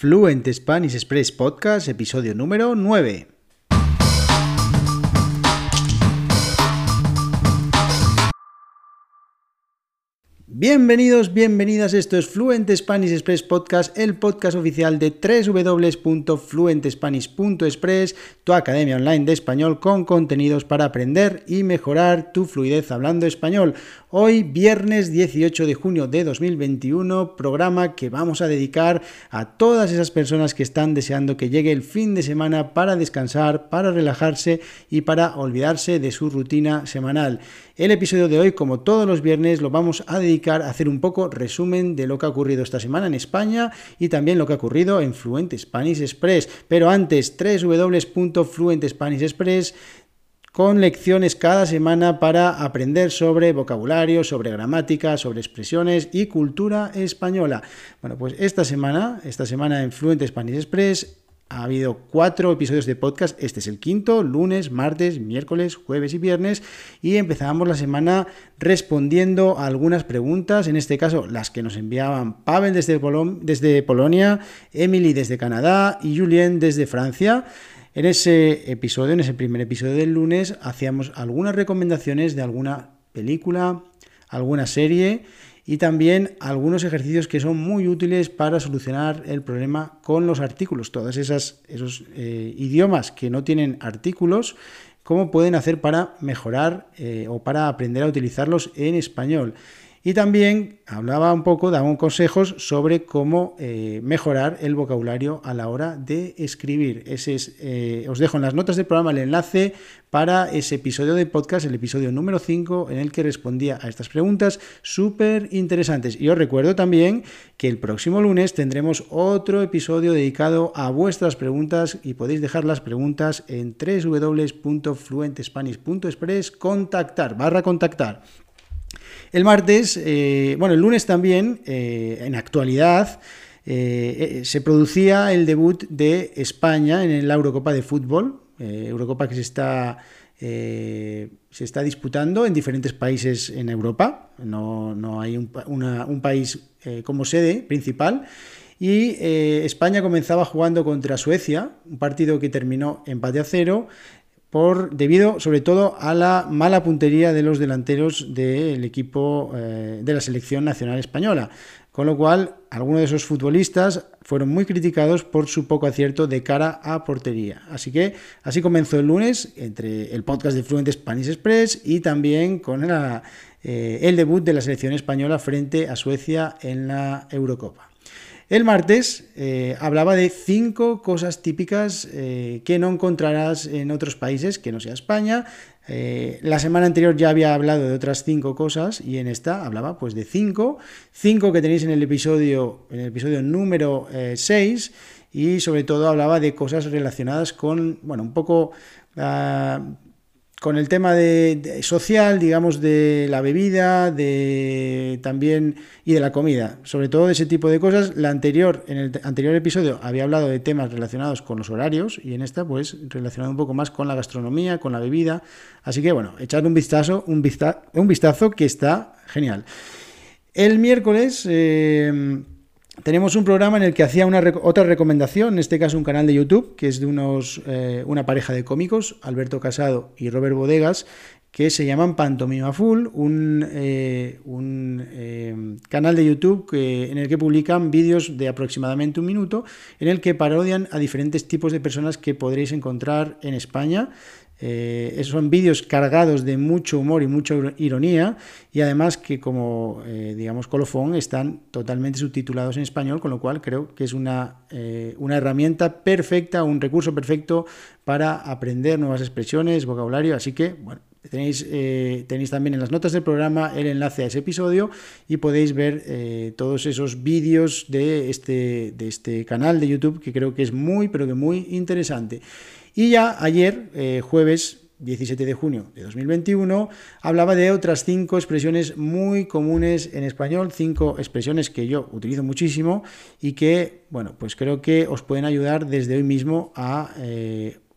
Fluent Spanish Express Podcast, episodio número 9. Bienvenidos, bienvenidas. Esto es Fluent Spanish Express Podcast, el podcast oficial de www.fluentespanish.express, tu academia online de español con contenidos para aprender y mejorar tu fluidez hablando español. Hoy, viernes 18 de junio de 2021, programa que vamos a dedicar a todas esas personas que están deseando que llegue el fin de semana para descansar, para relajarse y para olvidarse de su rutina semanal. El episodio de hoy, como todos los viernes, lo vamos a dedicar hacer un poco resumen de lo que ha ocurrido esta semana en España y también lo que ha ocurrido en Fluent Spanish Express. Pero antes, www.fluentespanish Express con lecciones cada semana para aprender sobre vocabulario, sobre gramática, sobre expresiones y cultura española. Bueno, pues esta semana, esta semana en Fluent Spanish Express ha habido cuatro episodios de podcast. Este es el quinto, lunes, martes, miércoles, jueves y viernes. Y empezamos la semana respondiendo a algunas preguntas, en este caso las que nos enviaban Pavel desde, desde Polonia, Emily desde Canadá y Julien desde Francia. En ese episodio, en ese primer episodio del lunes, hacíamos algunas recomendaciones de alguna película, alguna serie y también algunos ejercicios que son muy útiles para solucionar el problema con los artículos. Todos esos eh, idiomas que no tienen artículos, cómo pueden hacer para mejorar eh, o para aprender a utilizarlos en español. Y también hablaba un poco, daba consejos sobre cómo eh, mejorar el vocabulario a la hora de escribir. Ese es, eh, os dejo en las notas del programa el enlace para ese episodio de podcast, el episodio número 5, en el que respondía a estas preguntas súper interesantes. Y os recuerdo también que el próximo lunes tendremos otro episodio dedicado a vuestras preguntas y podéis dejar las preguntas en www.fluentespanish.express contactar, barra contactar. El martes, eh, bueno, el lunes también, eh, en actualidad, eh, se producía el debut de España en la Eurocopa de Fútbol, Eurocopa que se está, se está disputando en diferentes países en Europa, no, hay un, un país como sede principal. Y España comenzaba jugando contra Suecia, un partido que terminó empate a cero por, debido sobre todo a la mala puntería de los delanteros del equipo eh, de la selección nacional española. Con lo cual, algunos de esos futbolistas fueron muy criticados por su poco acierto de cara a portería. Así que así comenzó el lunes entre el podcast de Fluent Spanish Express y también con eh, el debut de la selección española frente a Suecia en la Eurocopa. El martes eh, hablaba de cinco cosas típicas eh, que no encontrarás en otros países que no sea España. Eh, la semana anterior ya había hablado de otras cinco cosas y en esta hablaba pues de cinco, cinco que tenéis en el episodio, en el episodio número 6 y sobre todo hablaba de cosas relacionadas con, bueno, un poco ah, con el tema de, social, digamos, de la bebida, de también y de la comida, sobre todo de ese tipo de cosas. La anterior, en el anterior episodio había hablado de temas relacionados con los horarios y en esta, pues, relacionado un poco más con la gastronomía, con la bebida. Así que, bueno, echar un vistazo, un vistazo, un vistazo que está genial. El miércoles. Eh, tenemos un programa en el que hacía una, otra recomendación, en este caso un canal de YouTube, que es de unos, eh, una pareja de cómicos, Alberto Casado y Robert Bodegas, que se llaman Pantomima Full, un, eh, eh, canal de YouTube en el que publican vídeos de aproximadamente un minuto, en el que parodian a diferentes tipos de personas que podréis encontrar en España. Eh, son vídeos cargados de mucho humor y mucha ironía y además que como digamos colofón están totalmente subtitulados en español, con lo cual creo que es una, una herramienta perfecta, un recurso perfecto para aprender nuevas expresiones, vocabulario, así que bueno. Tenéis, tenéis también en las notas del programa el enlace a ese episodio y podéis ver todos esos vídeos de este, de este canal de YouTube que creo que es muy, pero que muy interesante. Y ya ayer, eh, jueves 17 de junio de 2021, hablaba de otras cinco expresiones muy comunes en español, cinco expresiones que yo utilizo muchísimo y que, bueno, pues creo que os pueden ayudar desde hoy mismo a...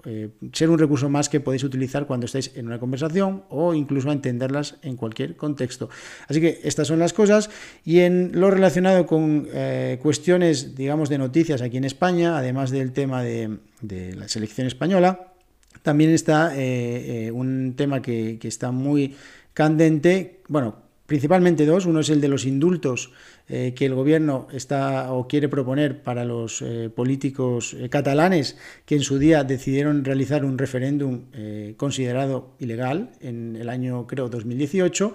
Eh, ser un recurso más que podéis utilizar cuando estáis en una conversación o incluso entenderlas en cualquier contexto. Así que estas son las cosas y en lo relacionado con eh, cuestiones, digamos, de noticias aquí en España, además del tema de, la selección española, también está eh, un tema que, que está muy candente, bueno, principalmente dos. Uno es el de los indultos eh, que el gobierno está o quiere proponer para los eh, políticos eh, catalanes que en su día decidieron realizar un referéndum considerado ilegal en el año, creo, 2018.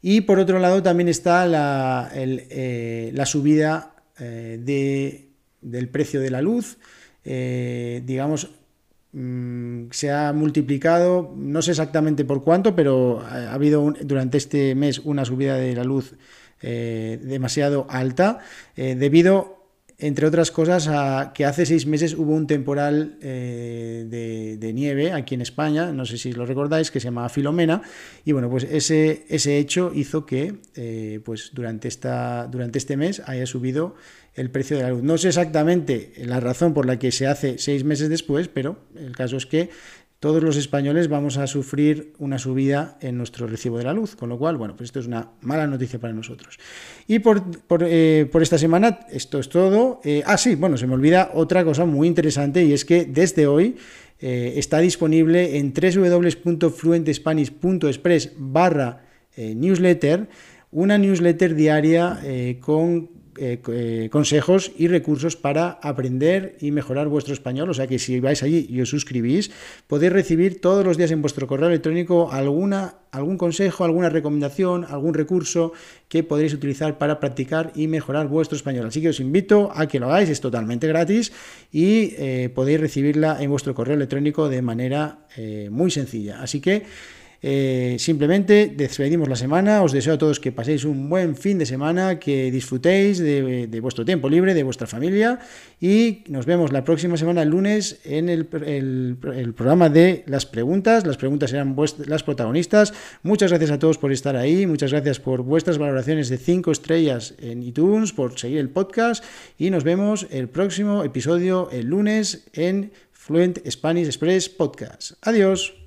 Y por otro lado también está la, la subida de, del precio de la luz. digamos, Mm, se ha multiplicado, no sé exactamente por cuánto, pero ha habido durante este mes una subida de la luz eh, demasiado alta eh, debido entre otras cosas, que hace seis meses hubo un temporal eh, de, nieve aquí en España, no sé si lo recordáis, que se llamaba Filomena, y bueno, pues ese, ese hecho hizo que pues durante, esta, durante este mes haya subido el precio de la luz. No sé exactamente la razón por la que se hace seis meses después, pero el caso es que todos los españoles vamos a sufrir una subida en nuestro recibo de la luz, con lo cual, bueno, pues esto es una mala noticia para nosotros. Y por, eh, esta semana, esto es todo. Eh, ah, sí, bueno, se me olvida otra cosa muy interesante y es que desde hoy eh, está disponible en www.fluentespanish.express barra newsletter una newsletter diaria con eh, eh, consejos y recursos para aprender y mejorar vuestro español. O sea que si vais allí y os suscribís, podéis recibir todos los días en vuestro correo electrónico alguna, algún consejo, alguna recomendación, algún recurso que podréis utilizar para practicar y mejorar vuestro español. Así que os invito a que lo hagáis, es totalmente gratis y eh, podéis recibirla en vuestro correo electrónico de manera muy sencilla. Así que eh, simplemente despedimos la semana, os deseo a todos que paséis un buen fin de semana, que disfrutéis de, vuestro tiempo libre, de vuestra familia y nos vemos la próxima semana, el lunes, en el, programa de las preguntas. Las preguntas serán las protagonistas. Muchas gracias a todos por estar ahí, muchas gracias por vuestras valoraciones de 5 estrellas en iTunes, por seguir el podcast y nos vemos el próximo episodio el lunes en Fluent Spanish Express Podcast. Adiós.